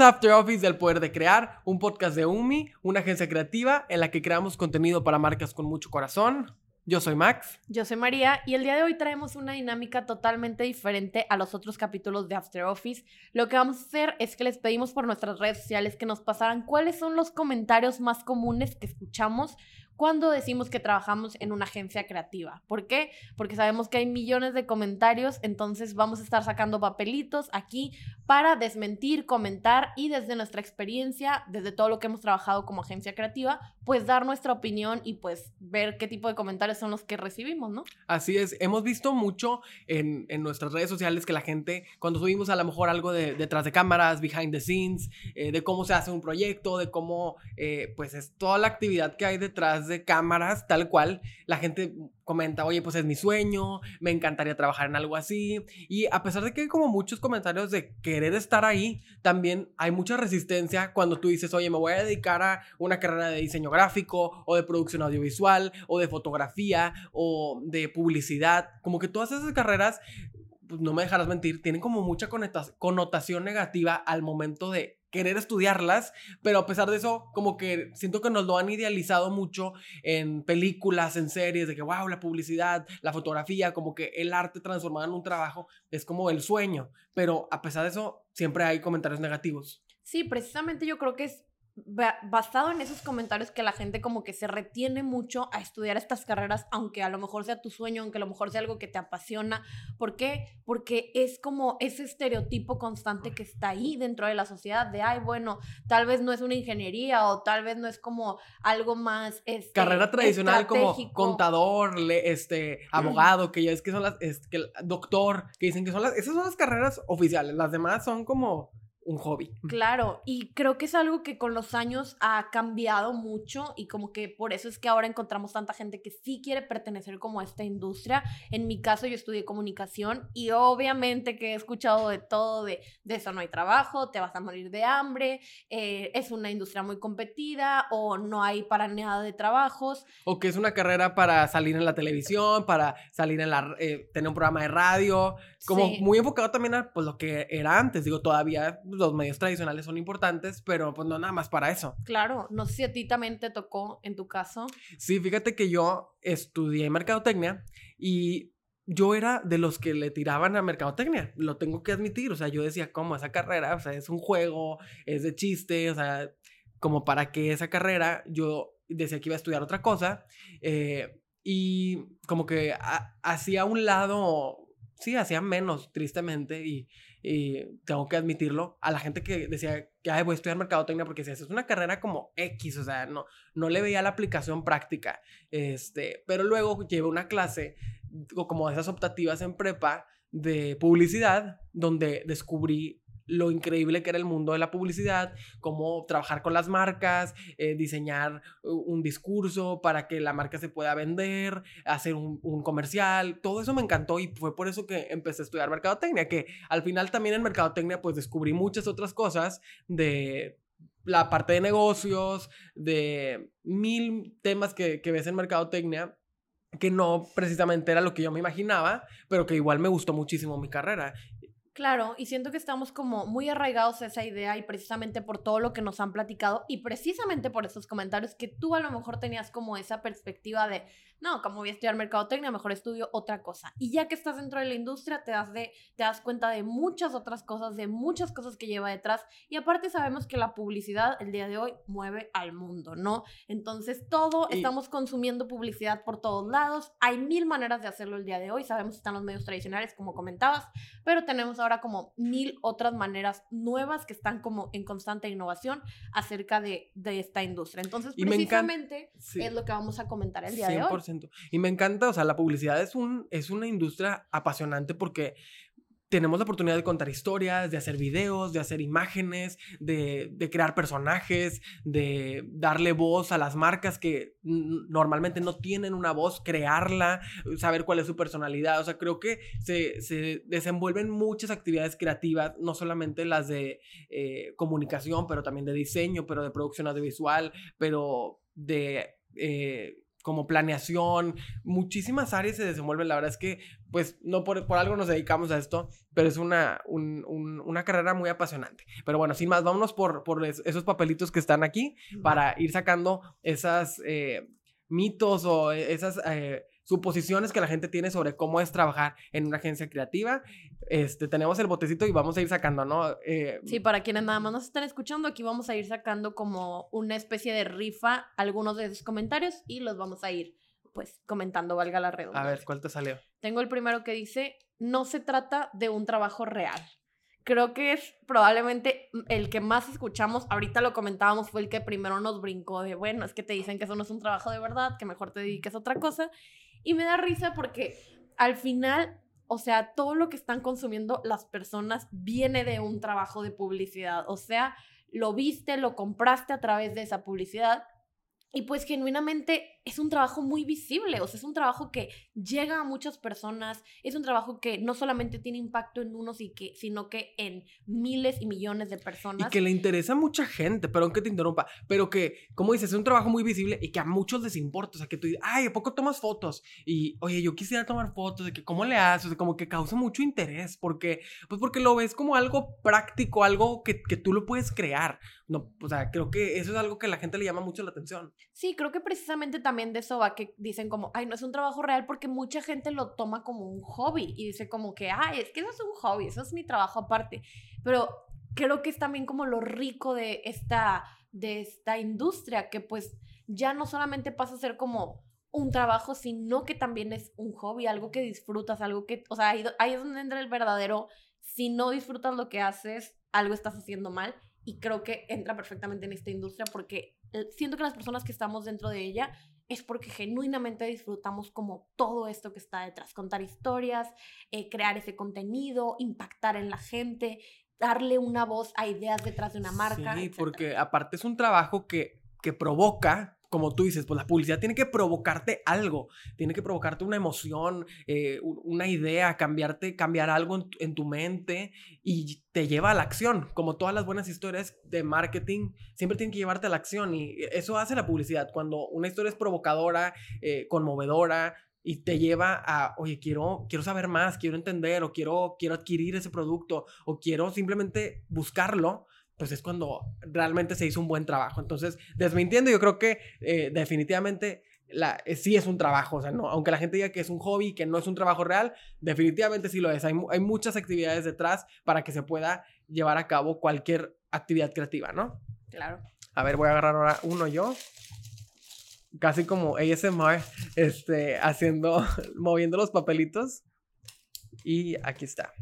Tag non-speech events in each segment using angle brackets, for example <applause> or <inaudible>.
After Office del Poder de Crear, un podcast de UMI, una agencia creativa en la que creamos contenido para marcas con mucho corazón. Yo soy Max. Yo soy María y el día de hoy traemos una dinámica totalmente diferente a los otros capítulos de After Office. Lo que vamos a hacer es que les pedimos por nuestras redes sociales que nos pasaran cuáles son los comentarios más comunes que escuchamos cuando decimos que trabajamos en una agencia creativa. ¿Por qué? Porque sabemos que hay millones de comentarios, entonces vamos a estar sacando papelitos aquí para desmentir, comentar y desde nuestra experiencia, desde todo lo que hemos trabajado como agencia creativa, pues dar nuestra opinión y pues ver qué tipo de comentarios son los que recibimos, ¿no? Así es, hemos visto mucho en, nuestras redes sociales que la gente, cuando subimos a lo mejor algo de detrás de cámaras, behind the scenes, eh, de cómo se hace un proyecto, de cómo, eh, pues es toda la actividad que hay detrás de cámaras, tal cual, la gente comenta, oye, pues es mi sueño, me encantaría trabajar en algo así. Y a pesar de que hay como muchos comentarios de querer estar ahí, también hay mucha resistencia cuando tú dices, oye, me voy a dedicar a una carrera de diseño gráfico o de producción audiovisual o de fotografía o de publicidad. Como que todas esas carreras pues no me dejarás mentir, tienen como mucha connotación negativa al momento de querer estudiarlas, pero a pesar de eso, como que siento que nos lo han idealizado mucho en películas, en series, de que, wow, la publicidad, la fotografía, como que el arte transformado en un trabajo es como el sueño, pero a pesar de eso, siempre hay comentarios negativos. Sí, precisamente yo creo que es basado en esos comentarios que la gente como que se retiene mucho a estudiar estas carreras, aunque a lo mejor sea tu sueño, aunque a lo mejor sea algo que te apasiona. ¿Por qué? Porque es como ese estereotipo constante que está ahí dentro de la sociedad de, ay, bueno, tal vez no es una ingeniería o tal vez no es como algo más... Este, Carrera tradicional como contador, este, abogado, que ya es que son las, es, que, doctor, que dicen que son las, esas son las carreras oficiales, las demás son como un hobby. Claro, y creo que es algo que con los años ha cambiado mucho y como que por eso es que ahora encontramos tanta gente que sí quiere pertenecer como a esta industria. En mi caso yo estudié comunicación y obviamente que he escuchado de todo, de, de eso no hay trabajo, te vas a morir de hambre, eh, es una industria muy competida o no hay para nada de trabajos. O que es una carrera para salir en la televisión, para salir en la, eh, tener un programa de radio, como muy enfocado también a pues, lo que era antes, digo, todavía los medios tradicionales son importantes, pero pues no nada más para eso. Claro, no sé si a ti también te tocó en tu caso. Sí, fíjate que yo estudié mercadotecnia y yo era de los que le tiraban a mercadotecnia, lo tengo que admitir, o sea, yo decía, ¿cómo esa carrera? O sea, es un juego, es de chiste, o sea, como para que esa carrera, yo decía que iba a estudiar otra cosa, eh, y como que hacía un lado, sí, hacía menos, tristemente, y y tengo que admitirlo, a la gente que decía que Ay, voy a estudiar mercadotecnia porque si es una carrera como X, o sea, no, no le veía la aplicación práctica, este, pero luego llevé una clase como esas optativas en prepa de publicidad, donde descubrí lo increíble que era el mundo de la publicidad, cómo trabajar con las marcas, eh, diseñar un discurso para que la marca se pueda vender, hacer un, comercial, todo eso me encantó y fue por eso que empecé a estudiar mercadotecnia, que al final también en mercadotecnia pues descubrí muchas otras cosas de la parte de negocios, de mil temas que, que ves en mercadotecnia que no precisamente era lo que yo me imaginaba, pero que igual me gustó muchísimo mi carrera. Claro, y siento que estamos como muy arraigados a esa idea y precisamente por todo lo que nos han platicado y precisamente por esos comentarios que tú a lo mejor tenías como esa perspectiva de, no, como voy a estudiar mercadotecnia, mejor estudio otra cosa. Y ya que estás dentro de la industria, te das, de, te das cuenta de muchas otras cosas, de muchas cosas que lleva detrás. Y aparte sabemos que la publicidad el día de hoy mueve al mundo, ¿no? Entonces todo, estamos consumiendo publicidad por todos lados. Hay mil maneras de hacerlo el día de hoy. Sabemos que están los medios tradicionales, como comentabas, pero tenemos ahora como mil otras maneras nuevas que están como en constante innovación acerca de, de esta industria. Entonces, precisamente es lo que vamos a comentar el día de hoy. Y me encanta, o sea, la publicidad es, un, es una industria apasionante porque tenemos la oportunidad de contar historias, de hacer videos, de hacer imágenes, de, crear personajes, de darle voz a las marcas que normalmente no tienen una voz, crearla, saber cuál es su personalidad. O sea, creo que se, se desenvuelven muchas actividades creativas, no solamente las de eh, comunicación, pero también de diseño, pero de producción audiovisual, pero de... Eh, como planeación, muchísimas áreas se desenvuelven. La verdad es que, pues, no por, por algo nos dedicamos a esto, pero es una, una carrera muy apasionante. Pero bueno, sin más, vámonos por, por esos papelitos que están aquí para ir sacando esas eh, mitos o esas... Eh, suposiciones que la gente tiene sobre cómo es trabajar en una agencia creativa. Este, tenemos el botecito y vamos a ir sacando, ¿no? Eh, sí, para quienes nada más nos están escuchando, aquí vamos a ir sacando como una especie de rifa algunos de esos comentarios y los vamos a ir, pues, comentando, valga la redundancia. A ver, ¿cuál te salió? Tengo el primero que dice, no se trata de un trabajo real. Creo que es probablemente el que más escuchamos, ahorita lo comentábamos, fue el que primero nos brincó de, bueno, es que te dicen que eso no es un trabajo de verdad, que mejor te dediques a otra cosa. Y me da risa porque al final, o sea, todo lo que están consumiendo las personas viene de un trabajo de publicidad. O sea, lo viste, lo compraste a través de esa publicidad y pues genuinamente es un trabajo muy visible, o sea, es un trabajo que llega a muchas personas, es un trabajo que no solamente tiene impacto en unos, y que, sino que en miles y millones de personas. Y que le interesa a mucha gente, perdón que te interrumpa, pero que, como dices, es un trabajo muy visible y que a muchos les importa, o sea, que tú dices, ay, ¿a poco tomas fotos? Y, oye, yo quisiera tomar fotos, de que, ¿cómo le haces? O sea, como que causa mucho interés, porque, pues porque lo ves como algo práctico, algo que, que tú lo puedes crear. No, o sea, creo que eso es algo que a la gente le llama mucho la atención. Sí, creo que precisamente también de eso va que dicen como, ay, no es un trabajo real porque mucha gente lo toma como un hobby y dice como que, ay, es que eso es un hobby, eso es mi trabajo aparte. Pero creo que es también como lo rico de esta, de esta industria, que pues ya no solamente pasa a ser como un trabajo, sino que también es un hobby, algo que disfrutas, algo que, o sea, ahí, ahí es donde entra el verdadero, si no disfrutas lo que haces, algo estás haciendo mal y creo que entra perfectamente en esta industria porque eh, siento que las personas que estamos dentro de ella es porque genuinamente disfrutamos como todo esto que está detrás, contar historias, eh, crear ese contenido, impactar en la gente, darle una voz a ideas detrás de una marca. Sí, porque aparte es un trabajo que, que provoca como tú dices, pues la publicidad tiene que provocarte algo, tiene que provocarte una emoción, eh, una idea, cambiarte, cambiar algo en tu, mente y te lleva a la acción. Como todas las buenas historias de marketing, siempre tienen que llevarte a la acción y eso hace la publicidad. Cuando una historia es provocadora, eh, conmovedora, y te lleva a, oye, quiero, quiero saber más, quiero entender o quiero, quiero adquirir ese producto o quiero simplemente buscarlo, pues es cuando realmente se hizo un buen trabajo. Entonces, desmintiendo, yo creo que eh, definitivamente la, eh, sí es un trabajo, o sea, no, aunque la gente diga que es un hobby, que no es un trabajo real, definitivamente sí lo es. Hay, hay muchas actividades detrás para que se pueda llevar a cabo cualquier actividad creativa, ¿no? Claro. A ver, voy a agarrar ahora uno yo. Casi como ASMR, este, haciendo, <laughs> moviendo los papelitos. Y aquí está.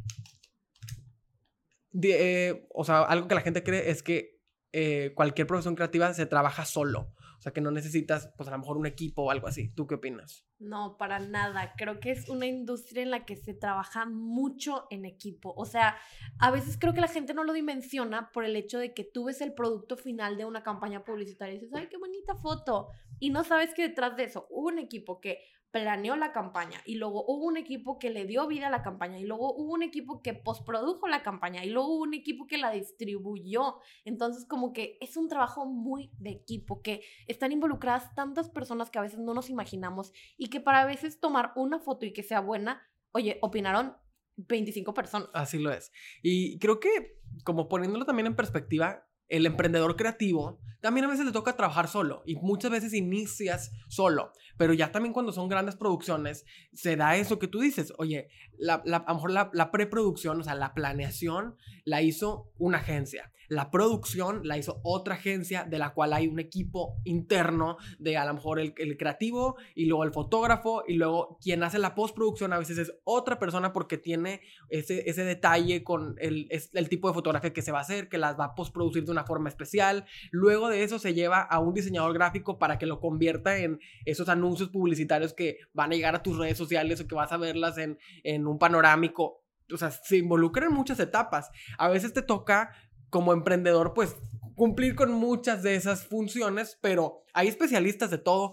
Eh, o sea, algo que la gente cree es que eh, cualquier profesión creativa se trabaja solo. O sea, que no necesitas, pues a lo mejor un equipo o algo así. ¿Tú qué opinas? No, para nada. Creo que es una industria en la que se trabaja mucho en equipo. O sea, a veces creo que la gente no lo dimensiona por el hecho de que tú ves el producto final de una campaña publicitaria y dices, ay, qué bonita foto. Y no sabes que detrás de eso hubo un equipo que planeó la campaña y luego hubo un equipo que le dio vida a la campaña y luego hubo un equipo que postprodujo la campaña y luego hubo un equipo que la distribuyó. Entonces como que es un trabajo muy de equipo, que están involucradas tantas personas que a veces no nos imaginamos y que para a veces tomar una foto y que sea buena, oye, opinaron 25 personas. Así lo es. Y creo que como poniéndolo también en perspectiva, el emprendedor creativo también a veces le toca trabajar solo y muchas veces inicias solo, pero ya también cuando son grandes producciones se da eso que tú dices, oye, la, a lo mejor la, la preproducción, o sea, la planeación la hizo una agencia, la producción la hizo otra agencia de la cual hay un equipo interno de a lo mejor el, creativo y luego el fotógrafo y luego quien hace la postproducción a veces es otra persona porque tiene ese, ese detalle con el, el tipo de fotografía que se va a hacer, que las va a postproducir de una forma especial. Luego de eso se lleva a un diseñador gráfico para que lo convierta en esos anuncios publicitarios que van a llegar a tus redes sociales o que vas a verlas en, en un panorámico o sea, se involucran en muchas etapas. A veces te toca como emprendedor, pues cumplir con muchas de esas funciones, pero hay especialistas de todo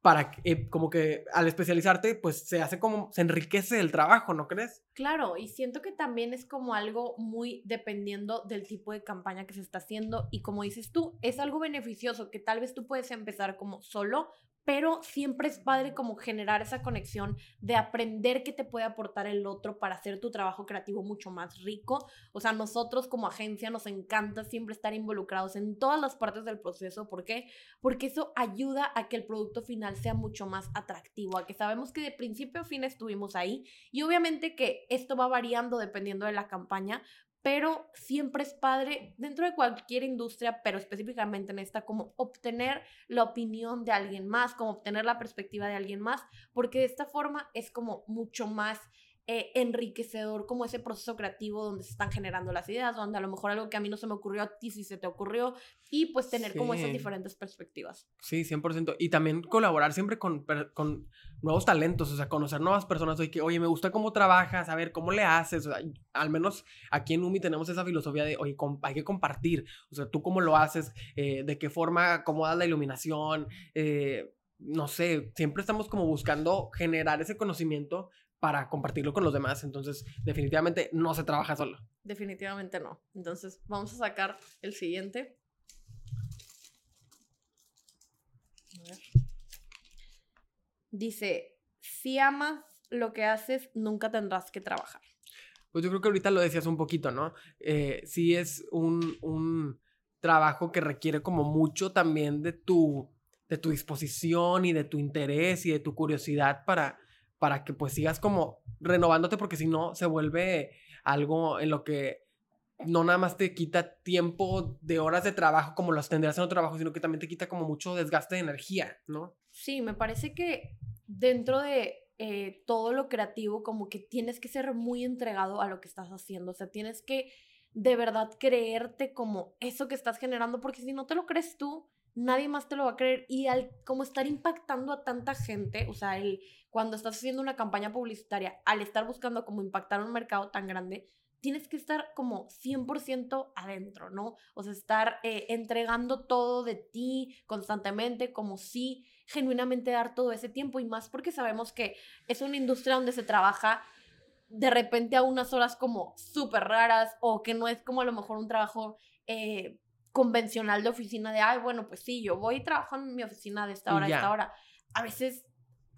para eh, como que al especializarte, pues se hace como, se enriquece el trabajo, ¿no crees? Claro, y siento que también es como algo muy dependiendo del tipo de campaña que se está haciendo y como dices tú, es algo beneficioso que tal vez tú puedes empezar como solo, pero siempre es padre como generar esa conexión de aprender qué te puede aportar el otro para hacer tu trabajo creativo mucho más rico. O sea, nosotros como agencia nos encanta siempre estar involucrados en todas las partes del proceso. ¿Por qué? Porque eso ayuda a que el producto final sea mucho más atractivo, a que sabemos que de principio a fin estuvimos ahí y obviamente que esto va variando dependiendo de la campaña, pero siempre es padre dentro de cualquier industria, pero específicamente en esta, como obtener la opinión de alguien más, como obtener la perspectiva de alguien más, porque de esta forma es como mucho más eh, enriquecedor como ese proceso creativo donde se están generando las ideas, donde a lo mejor algo que a mí no se me ocurrió, a ti sí se te ocurrió, y pues tener como esas diferentes perspectivas. Sí, 100%. Y también colaborar siempre con, con nuevos talentos, o sea, conocer nuevas personas, oye, que, oye, me gusta cómo trabajas, a ver, ¿cómo le haces? O sea, al menos aquí en UMI tenemos esa filosofía de, oye, hay que compartir, o sea, tú cómo lo haces, eh, de qué forma acomodas la iluminación, eh, no sé, siempre estamos como buscando generar ese conocimiento para compartirlo con los demás. Entonces, definitivamente no se trabaja solo. Definitivamente no. Entonces, vamos a sacar el siguiente. Dice, si amas lo que haces, nunca tendrás que trabajar. Pues yo creo que ahorita lo decías un poquito, ¿no? Eh, sí es un, un trabajo que requiere como mucho también de tu, de tu disposición y de tu interés y de tu curiosidad para, para que pues sigas como renovándote porque si no se vuelve algo en lo que no nada más te quita tiempo de horas de trabajo como las tendrías en otro trabajo, sino que también te quita como mucho desgaste de energía, ¿no? Sí, me parece que dentro de eh, todo lo creativo como que tienes que ser muy entregado a lo que estás haciendo, o sea, tienes que de verdad creerte como eso que estás generando, porque si no te lo crees tú, nadie más te lo va a creer y al como estar impactando a tanta gente, o sea, el, cuando estás haciendo una campaña publicitaria, al estar buscando como impactar un mercado tan grande, tienes que estar como 100% adentro, ¿no? O sea, estar eh, entregando todo de ti constantemente, como si genuinamente dar todo ese tiempo y más porque sabemos que es una industria donde se trabaja de repente a unas horas como súper raras o que no es como a lo mejor un trabajo eh, convencional de oficina de, ay, bueno, pues sí, yo voy y trabajo en mi oficina de esta hora a esta hora. A veces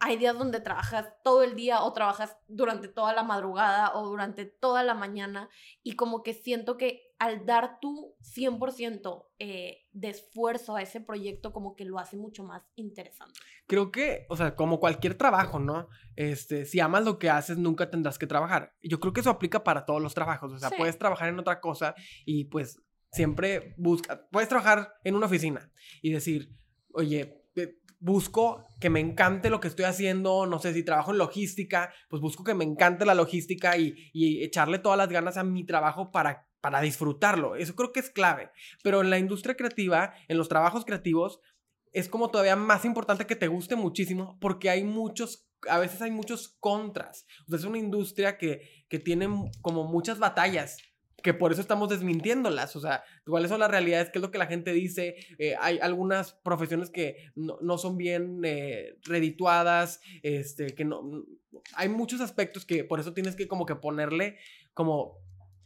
hay días donde trabajas todo el día o trabajas durante toda la madrugada o durante toda la mañana y como que siento que al dar tu 100% eh, de esfuerzo a ese proyecto como que lo hace mucho más interesante. Creo que, o sea, como cualquier trabajo, ¿no? Este, si amas lo que haces, nunca tendrás que trabajar. Yo creo que eso aplica para todos los trabajos, o sea, puedes trabajar en otra cosa y pues siempre busca, puedes trabajar en una oficina y decir, oye, eh, busco que me encante lo que estoy haciendo, no sé si trabajo en logística, pues busco que me encante la logística y, y echarle todas las ganas a mi trabajo para, para disfrutarlo. Eso creo que es clave. Pero en la industria creativa, en los trabajos creativos, es como todavía más importante que te guste muchísimo porque hay muchos a veces hay muchos contras. Es una industria que, que tiene como muchas batallas que por eso estamos desmintiéndolas, o sea, cuáles son las realidades, qué es lo que la gente dice, eh, hay algunas profesiones que no, son bien eh, redituadas, este, que no, hay muchos aspectos que por eso tienes que como que ponerle como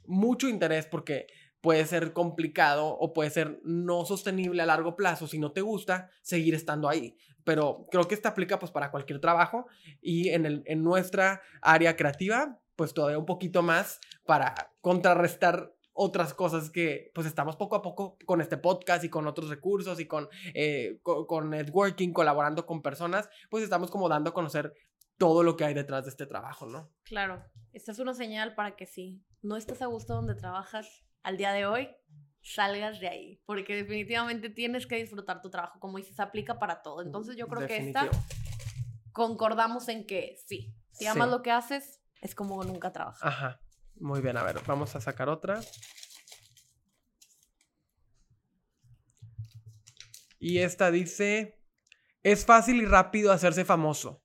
mucho interés porque puede ser complicado o puede ser no sostenible a largo plazo si no te gusta seguir estando ahí. Pero creo que esto aplica pues para cualquier trabajo y en, el, en nuestra área creativa pues todavía un poquito más para contrarrestar otras cosas que pues estamos poco a poco con este podcast y con otros recursos y con, eh, con, networking, colaborando con personas, pues estamos como dando a conocer todo lo que hay detrás de este trabajo, ¿no? Claro, esta es una señal para que si no estás a gusto donde trabajas al día de hoy, salgas de ahí, porque definitivamente tienes que disfrutar tu trabajo, como dices, aplica para todo. Entonces yo creo que esta concordamos en que sí, si amas lo que haces, es como nunca trabaja. Ajá. Muy bien, a ver, vamos a sacar otra. Y esta dice, es fácil y rápido hacerse famoso.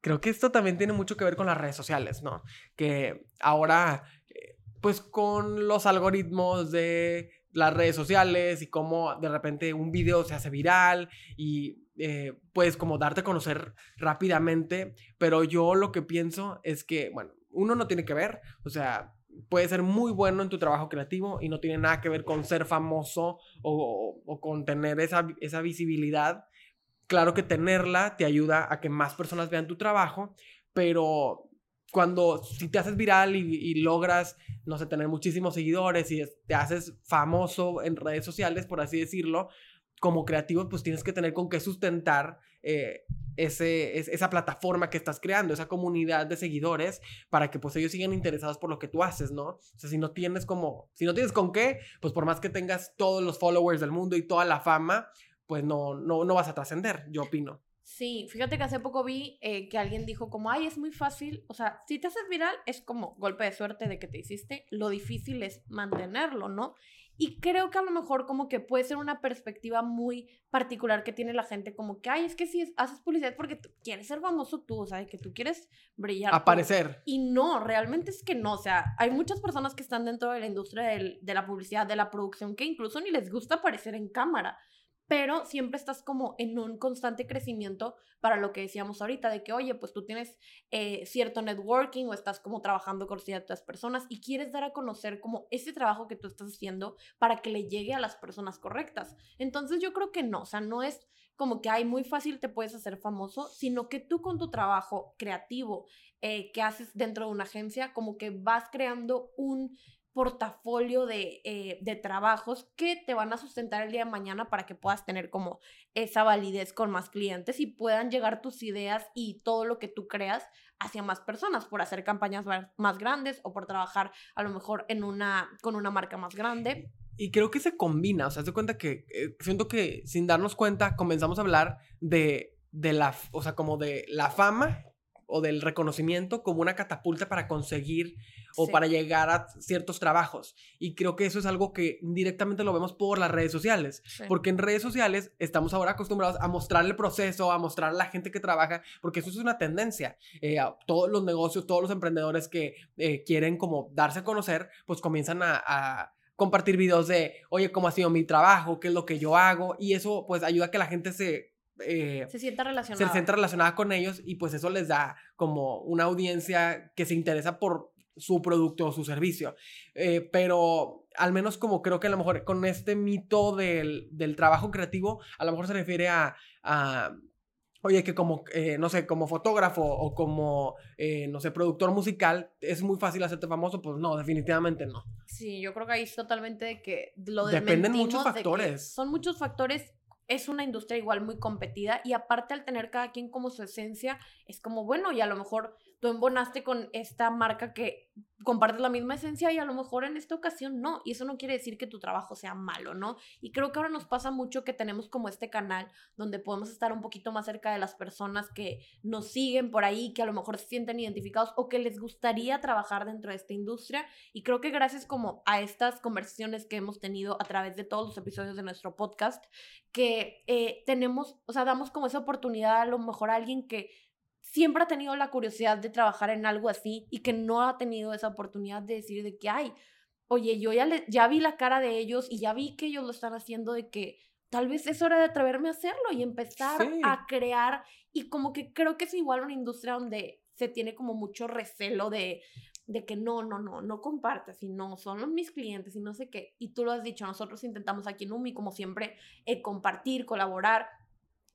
Creo que esto también tiene mucho que ver con las redes sociales, ¿no? Que ahora, eh, pues con los algoritmos de las redes sociales y cómo de repente un video se hace viral y eh, puedes como darte a conocer rápidamente, pero yo lo que pienso es que, bueno, uno no tiene que ver, o sea, puede ser muy bueno en tu trabajo creativo y no tiene nada que ver con ser famoso o, con tener esa, esa visibilidad, claro que tenerla te ayuda a que más personas vean tu trabajo, pero cuando si te haces viral y, logras, no sé, tener muchísimos seguidores y te haces famoso en redes sociales, por así decirlo, como creativo, pues tienes que tener con qué sustentar eh, ese, esa plataforma que estás creando, esa comunidad de seguidores, para que pues ellos sigan interesados por lo que tú haces, ¿no? O sea, si no tienes como, si no tienes con qué, pues por más que tengas todos los followers del mundo y toda la fama, pues no, no, no vas a trascender, yo opino. Sí, fíjate que hace poco vi eh, que alguien dijo como, ay, es muy fácil, o sea, si te haces viral es como golpe de suerte de que te hiciste, lo difícil es mantenerlo, ¿no? Y creo que a lo mejor como que puede ser una perspectiva muy particular que tiene la gente, como que, ay, es que si haces publicidad porque tú quieres ser famoso tú, o sea, que tú quieres brillar. Aparecer. Y no, realmente es que no, o sea, hay muchas personas que están dentro de la industria de la publicidad, de la producción, que incluso ni les gusta aparecer en cámara pero siempre estás como en un constante crecimiento para lo que decíamos ahorita, de que, oye, pues tú tienes eh, cierto networking o estás como trabajando con ciertas personas y quieres dar a conocer como ese trabajo que tú estás haciendo para que le llegue a las personas correctas. Entonces yo creo que no, o sea, no es como que hay muy fácil te puedes hacer famoso, sino que tú con tu trabajo creativo eh, que haces dentro de una agencia, como que vas creando un portafolio de, eh, de, trabajos que te van a sustentar el día de mañana para que puedas tener como esa validez con más clientes y puedan llegar tus ideas y todo lo que tú creas hacia más personas por hacer campañas más grandes o por trabajar a lo mejor en una, con una marca más grande. Y creo que se combina, o sea, se cuenta que eh, siento que sin darnos cuenta comenzamos a hablar de, de la, o sea, como de la fama o del reconocimiento como una catapulta para conseguir o para llegar a ciertos trabajos. Y creo que eso es algo que directamente lo vemos por las redes sociales, porque en redes sociales estamos ahora acostumbrados a mostrar el proceso, a mostrar a la gente que trabaja, porque eso es una tendencia. Eh, todos los negocios, todos los emprendedores que eh, quieren como darse a conocer, pues comienzan a, compartir videos de, oye, cómo ha sido mi trabajo, qué es lo que yo hago, y eso pues ayuda a que la gente se eh, se sienta relacionada. Se sienta relacionada con ellos y pues eso les da como una audiencia que se interesa por su producto o su servicio. Eh, pero al menos como creo que a lo mejor con este mito del, del trabajo creativo, a lo mejor se refiere a, a oye, que como, eh, no sé, como fotógrafo o como, no sé, productor musical, es muy fácil hacerte famoso, pues no, definitivamente no. Sí, yo creo que ahí es totalmente de que lo Dependen muchos factores. son muchos factores es una industria igual muy competida y aparte al tener cada quien como su esencia, es como, bueno, y a lo mejor tú embonaste con esta marca que compartes la misma esencia y a lo mejor en esta ocasión no. Y eso no quiere decir que tu trabajo sea malo, ¿no? Y creo que ahora nos pasa mucho que tenemos como este canal donde podemos estar un poquito más cerca de las personas que nos siguen por ahí, que a lo mejor se sienten identificados o que les gustaría trabajar dentro de esta industria. Y creo que gracias como a estas conversaciones que hemos tenido a través de todos los episodios de nuestro podcast, que eh, tenemos, o sea, damos como esa oportunidad a lo mejor a alguien que siempre ha tenido la curiosidad de trabajar en algo así y que no ha tenido esa oportunidad de decir de que, ay, oye, yo ya, le, ya vi la cara de ellos y ya vi que ellos lo están haciendo de que tal vez es hora de atreverme a hacerlo y empezar a crear y como que creo que es igual una industria donde se tiene como mucho recelo de, de que no, no, no, no compartas y no, son mis clientes y no sé qué. Y tú lo has dicho, nosotros intentamos aquí en UMI como siempre eh, compartir, colaborar,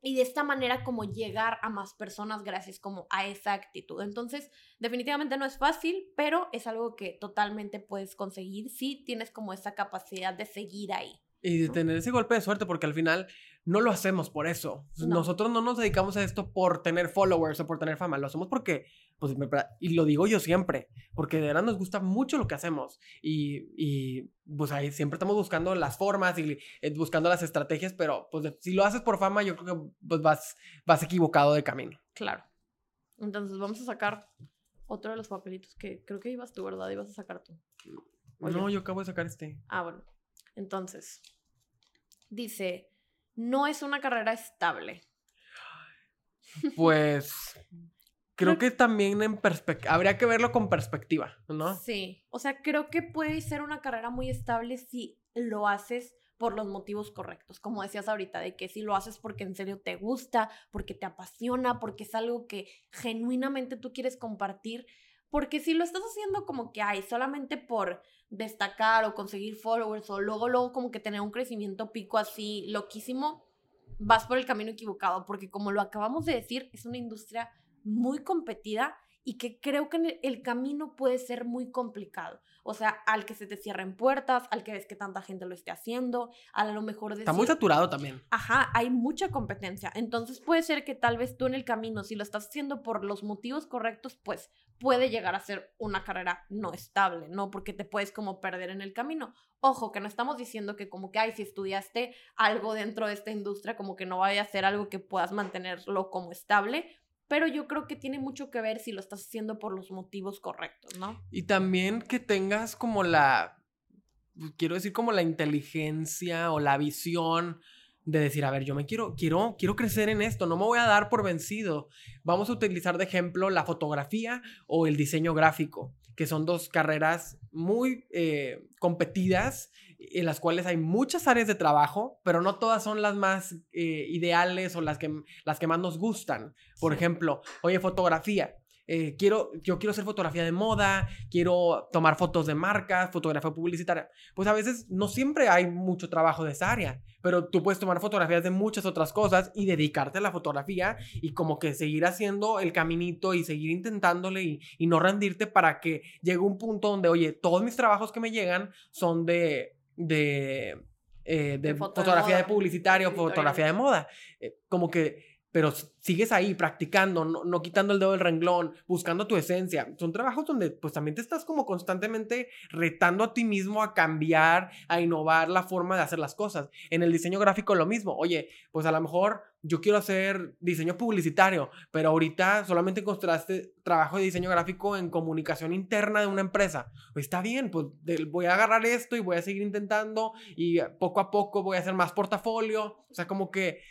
y de esta manera como llegar a más personas gracias como a esa actitud. Entonces, definitivamente no es fácil, pero es algo que totalmente puedes conseguir si tienes como esa capacidad de seguir ahí. Y de tener ese golpe de suerte, porque al final no lo hacemos por eso. Nosotros no nos dedicamos a esto por tener followers o por tener fama, lo hacemos porque, pues, y lo digo yo siempre, porque de verdad nos gusta mucho lo que hacemos. Y, y pues ahí siempre estamos buscando las formas y eh, buscando las estrategias, pero pues si lo haces por fama, yo creo que pues, vas, vas equivocado de camino. Claro. Entonces vamos a sacar otro de los papelitos que creo que ibas tú, ¿verdad? Ibas a sacar tú. No, yo acabo de sacar este. Ah, bueno. Entonces, dice, no es una carrera estable. Pues <laughs> creo que también en habría que verlo con perspectiva, ¿no? Sí, o sea, creo que puede ser una carrera muy estable si lo haces por los motivos correctos, como decías ahorita, de que si lo haces porque en serio te gusta, porque te apasiona, porque es algo que genuinamente tú quieres compartir, porque si lo estás haciendo como que hay solamente por destacar o conseguir followers o luego luego como que tener un crecimiento pico así loquísimo, vas por el camino equivocado, porque como lo acabamos de decir, es una industria muy competida y que creo que el camino puede ser muy complicado. O sea, al que se te cierren puertas, al que ves que tanta gente lo esté haciendo, a lo mejor Está muy saturado también. Ajá, hay mucha competencia. Entonces puede ser que tal vez tú en el camino, si lo estás haciendo por los motivos correctos, pues puede llegar a ser una carrera no estable, ¿no? Porque te puedes como perder en el camino. Ojo, que no estamos diciendo que como que, ay, si estudiaste algo dentro de esta industria, como que no vaya a ser algo que puedas mantenerlo como estable, pero yo creo que tiene mucho que ver si lo estás haciendo por los motivos correctos, ¿no? Y también que tengas como la, quiero decir, como la inteligencia o la visión de decir, a ver, yo me quiero, quiero, quiero crecer en esto, no me voy a dar por vencido. Vamos a utilizar de ejemplo la fotografía o el diseño gráfico, que son dos carreras muy eh, competidas, en las cuales hay muchas áreas de trabajo, pero no todas son las más eh, ideales o las que, las que más nos gustan. Por ejemplo, oye, fotografía. Eh, quiero, yo quiero hacer fotografía de moda, quiero tomar fotos de marcas, fotografía publicitaria. Pues a veces no siempre hay mucho trabajo de esa área, pero tú puedes tomar fotografías de muchas otras cosas y dedicarte a la fotografía y como que seguir haciendo el caminito y seguir intentándole y, y no rendirte para que llegue un punto donde, oye, todos mis trabajos que me llegan son de... de eh, de, fotografía de, publicitario, fotografía de moda. Eh, como que pero sigues ahí practicando, no, quitando el dedo del renglón, buscando tu esencia. Son trabajos donde pues también te estás como constantemente retando a ti mismo a cambiar, a innovar la forma de hacer las cosas. En el diseño gráfico lo mismo. Oye, pues a lo mejor yo quiero hacer diseño publicitario, pero ahorita solamente encontraste trabajo de diseño gráfico en comunicación interna de una empresa. Pues está bien, pues voy a agarrar esto y voy a seguir intentando y poco a poco voy a hacer más portafolio. O sea, como que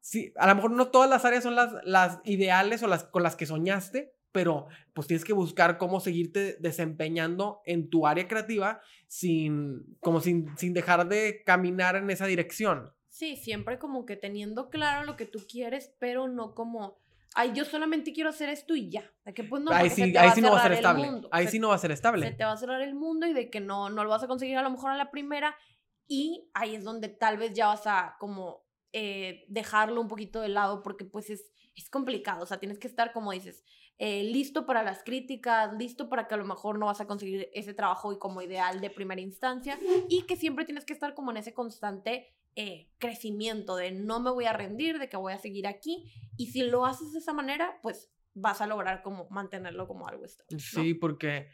sí, a lo mejor no todas las áreas son las, las ideales o las con las que soñaste, pero pues tienes que buscar cómo seguirte desempeñando en tu área creativa sin, como sin, sin dejar de caminar en esa dirección. Sí, siempre como que teniendo claro lo que tú quieres, pero no como, ay, yo solamente quiero hacer esto y ya. De que pues no, ahí sí, ahí sí no va a ser estable. Ahí sí no va a ser estable. Se te va a cerrar el mundo y de que no, no lo vas a conseguir a lo mejor a la primera. Y ahí es donde tal vez ya vas a como eh, dejarlo un poquito de lado porque pues es, es complicado, o sea, tienes que estar, como dices, eh, listo para las críticas, listo para que a lo mejor no vas a conseguir ese trabajo y como ideal de primera instancia y que siempre tienes que estar como en ese constante eh, crecimiento de no me voy a rendir, de que voy a seguir aquí y si lo haces de esa manera, pues vas a lograr como mantenerlo como algo estable. Sí, porque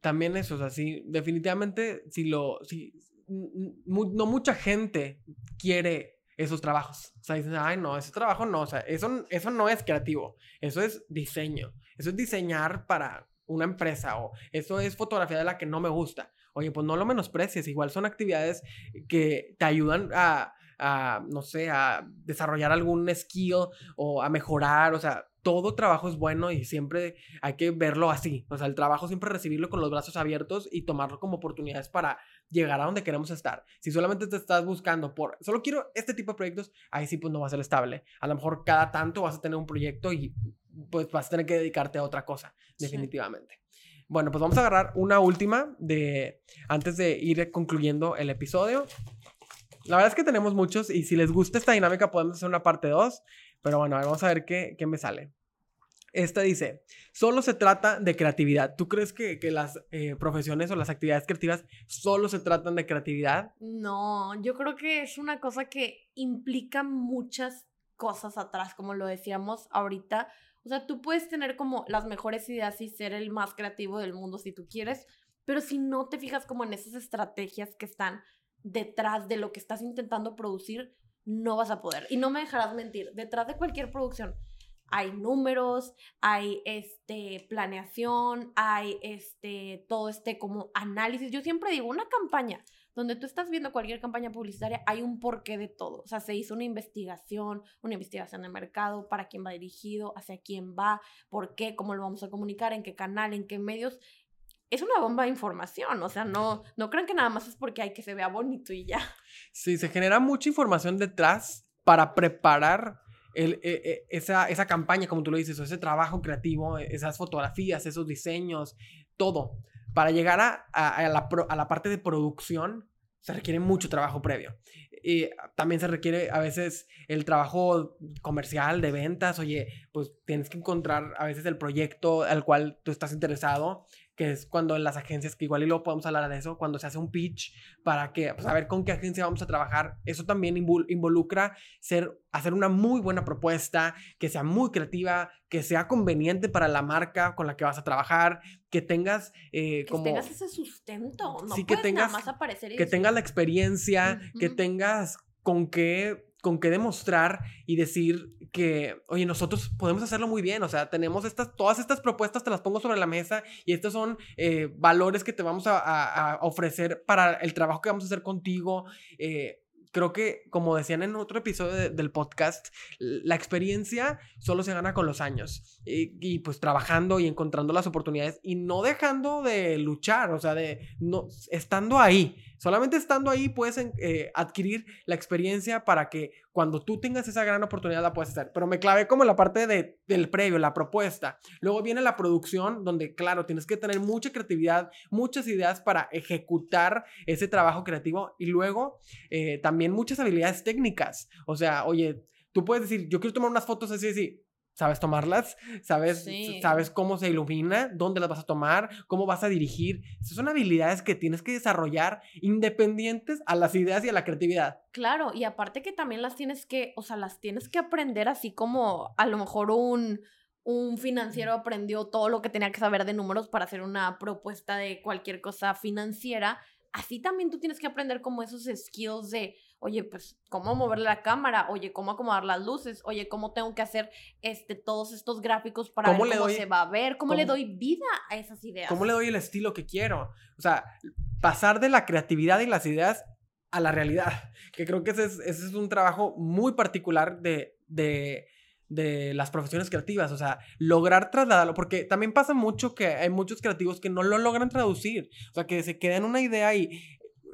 también eso, o sea, sí, definitivamente si lo, si, no mucha gente quiere esos trabajos. O sea, dicen, ay, no, ese trabajo no, o sea, eso, eso no es creativo, eso es diseño, eso es diseñar para una empresa o eso es fotografía de la que no me gusta. Oye, pues no lo menosprecies, igual son actividades que te ayudan a, a, no sé, a desarrollar algún skill o a mejorar, o sea, todo trabajo es bueno y siempre hay que verlo así. O sea, el trabajo siempre recibirlo con los brazos abiertos y tomarlo como oportunidades para llegar a donde queremos estar. Si solamente te estás buscando por, solo quiero este tipo de proyectos, ahí sí pues no va a ser estable. A lo mejor cada tanto vas a tener un proyecto y pues vas a tener que dedicarte a otra cosa, definitivamente. Bueno, pues vamos a agarrar una última de antes de ir concluyendo el episodio. La verdad es que tenemos muchos y si les gusta esta dinámica podemos hacer una parte 2, pero bueno, vamos a ver qué, qué me sale. Esta dice, solo se trata de creatividad. ¿Tú crees que, que las eh, profesiones o las actividades creativas solo se tratan de creatividad? No, yo creo que es una cosa que implica muchas cosas atrás, como lo decíamos ahorita. O sea, tú puedes tener como las mejores ideas y ser el más creativo del mundo si tú quieres, pero si no te fijas como en esas estrategias que están detrás de lo que estás intentando producir, no vas a poder. Y no me dejarás mentir, detrás de cualquier producción hay números, hay este planeación, hay este todo este como análisis. Yo siempre digo, una campaña donde tú estás viendo cualquier campaña publicitaria, hay un porqué de todo. O sea, se hizo una investigación, una investigación de mercado, para quién va dirigido, hacia quién va, por qué, cómo lo vamos a comunicar, en qué canal, en qué medios. Es una bomba de información, o sea, no, no crean que nada más es porque hay que se vea bonito y ya. Sí, se genera mucha información detrás para preparar el, e, e, esa, esa campaña, como tú lo dices, o ese trabajo creativo, esas fotografías, esos diseños, todo, para llegar a, a, la, a la parte de producción se requiere mucho trabajo previo. Y también se requiere a veces el trabajo comercial de ventas. Oye, pues tienes que encontrar a veces el proyecto al cual tú estás interesado que es cuando en las agencias, que igual y luego podemos hablar de eso, cuando se hace un pitch para que, pues, saber con qué agencia vamos a trabajar, eso también involucra ser, hacer una muy buena propuesta, que sea muy creativa, que sea conveniente para la marca con la que vas a trabajar, que tengas eh, que tengas ese sustento, no sí, que tengas, nada más aparecer Que tengas la experiencia, que tengas con qué con qué demostrar y decir que, oye, nosotros podemos hacerlo muy bien, o sea, tenemos estas, todas estas propuestas, te las pongo sobre la mesa y estos son eh, valores que te vamos a, ofrecer para el trabajo que vamos a hacer contigo. Eh, creo que, como decían en otro episodio del podcast, la experiencia solo se gana con los años. Y, pues trabajando y encontrando las oportunidades y no dejando de luchar, o sea, de no, estando ahí. Solamente estando ahí puedes eh, adquirir la experiencia para que cuando tú tengas esa gran oportunidad la puedas hacer. Pero me clavé como la parte de, del previo, la propuesta. Luego viene la producción, donde, claro, tienes que tener mucha creatividad, muchas ideas para ejecutar ese trabajo creativo y luego eh, también muchas habilidades técnicas. O sea, oye, tú puedes decir, yo quiero tomar unas fotos así, así sabes tomarlas, sabes, sabes cómo se ilumina, dónde las vas a tomar, cómo vas a dirigir. Esas son habilidades que tienes que desarrollar independientes a las ideas y a la creatividad. Claro, y aparte que también las tienes que, o sea, las tienes que aprender así como a lo mejor un un financiero aprendió todo lo que tenía que saber de números para hacer una propuesta de cualquier cosa financiera, así también tú tienes que aprender como esos skills de, oye, pues, cómo mover la cámara, oye, cómo acomodar las luces, oye, cómo tengo que hacer este, todos estos gráficos para ver cómo se va a ver, cómo, le doy vida a esas ideas. ¿Cómo le doy el estilo que quiero? O sea, pasar de la creatividad y las ideas a la realidad, <laughs> que creo que ese es, ese es un trabajo muy particular de, de de las profesiones creativas, o sea, lograr trasladarlo, porque también pasa mucho que hay muchos creativos que no lo logran traducir, o sea, que se quedan una idea y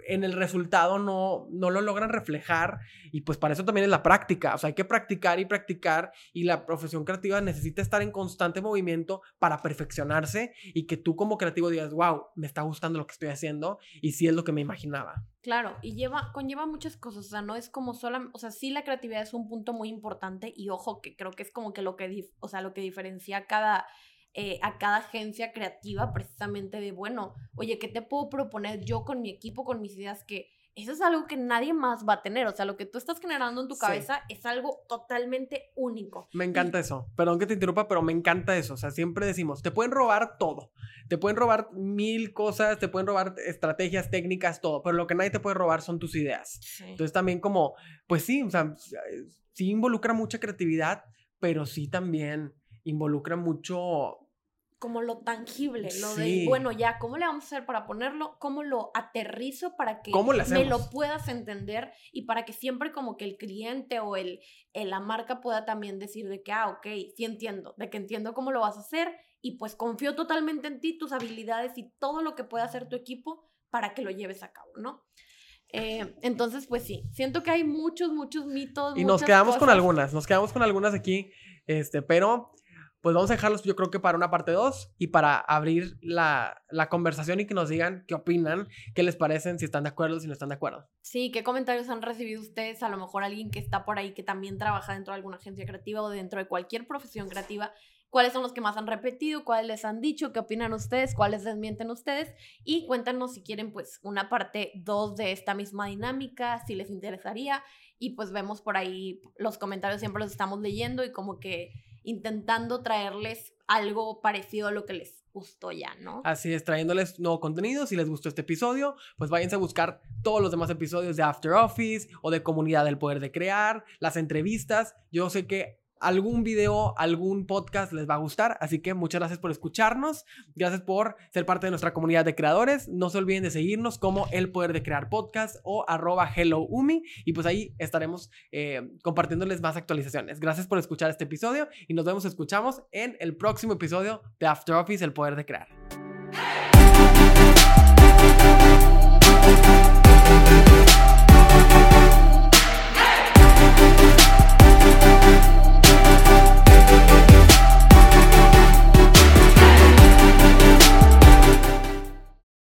en el resultado no, no lo logran reflejar y pues para eso también es la práctica, o sea, hay que practicar y practicar y la profesión creativa necesita estar en constante movimiento para perfeccionarse y que tú como creativo digas, wow, me está gustando lo que estoy haciendo y sí es lo que me imaginaba. Claro, y lleva, conlleva muchas cosas, o sea, no es como sola, o sea, sí la creatividad es un punto muy importante y ojo que creo que es como que lo que, o sea, lo que diferencia cada eh, a cada agencia creativa precisamente de, bueno, oye, ¿qué te puedo proponer yo con mi equipo, con mis ideas? Que eso es algo que nadie más va a tener. O sea, lo que tú estás generando en tu cabeza es algo totalmente único. Me encanta eso. Perdón que te interrumpa, pero me encanta eso. O sea, siempre decimos, te pueden robar todo. Te pueden robar mil cosas, te pueden robar estrategias, técnicas, todo. Pero lo que nadie te puede robar son tus ideas. Entonces también como, pues sí, o sea, sí involucra mucha creatividad, pero sí también involucra mucho como lo tangible, lo de, bueno, ya, ¿cómo le vamos a hacer para ponerlo? ¿Cómo lo aterrizo para que me lo puedas entender y para que siempre como que el cliente o el, la marca pueda también decir de que, ah, ok, sí entiendo, de que entiendo cómo lo vas a hacer y pues confío totalmente en ti, tus habilidades y todo lo que pueda hacer tu equipo para que lo lleves a cabo, ¿no? Eh, entonces, pues sí, siento que hay muchos, muchos mitos. Y nos quedamos con algunas, nos quedamos con algunas aquí, este, pero pues vamos a dejarlos yo creo que para una parte 2 y para abrir la, la, conversación y que nos digan qué opinan, qué les parecen, si están de acuerdo, si no están de acuerdo. Sí, qué comentarios han recibido ustedes, a lo mejor alguien que está por ahí que también trabaja dentro de alguna agencia creativa o dentro de cualquier profesión creativa. ¿Cuáles son los que más han repetido? ¿Cuáles les han dicho? ¿Qué opinan ustedes? ¿Cuáles desmienten ustedes? Y cuéntanos si quieren pues una parte 2 de esta misma dinámica, si les interesaría. Y pues vemos por ahí los comentarios, siempre los estamos leyendo y como que intentando traerles algo parecido a lo que les gustó ya, ¿no? Así es, trayéndoles nuevo contenido. Si les gustó este episodio, pues váyanse a buscar todos los demás episodios de After Office o de Comunidad del Poder de Crear, las entrevistas. Yo sé que algún video, algún podcast les va a gustar. Así que muchas gracias por escucharnos. Gracias por ser parte de nuestra comunidad de creadores. No se olviden de seguirnos como El Poder de Crear Podcast o arroba HelloUmi. Y pues ahí estaremos eh, compartiéndoles más actualizaciones. Gracias por escuchar este episodio y nos vemos, escuchamos en el próximo episodio de After Office, El Poder de Crear.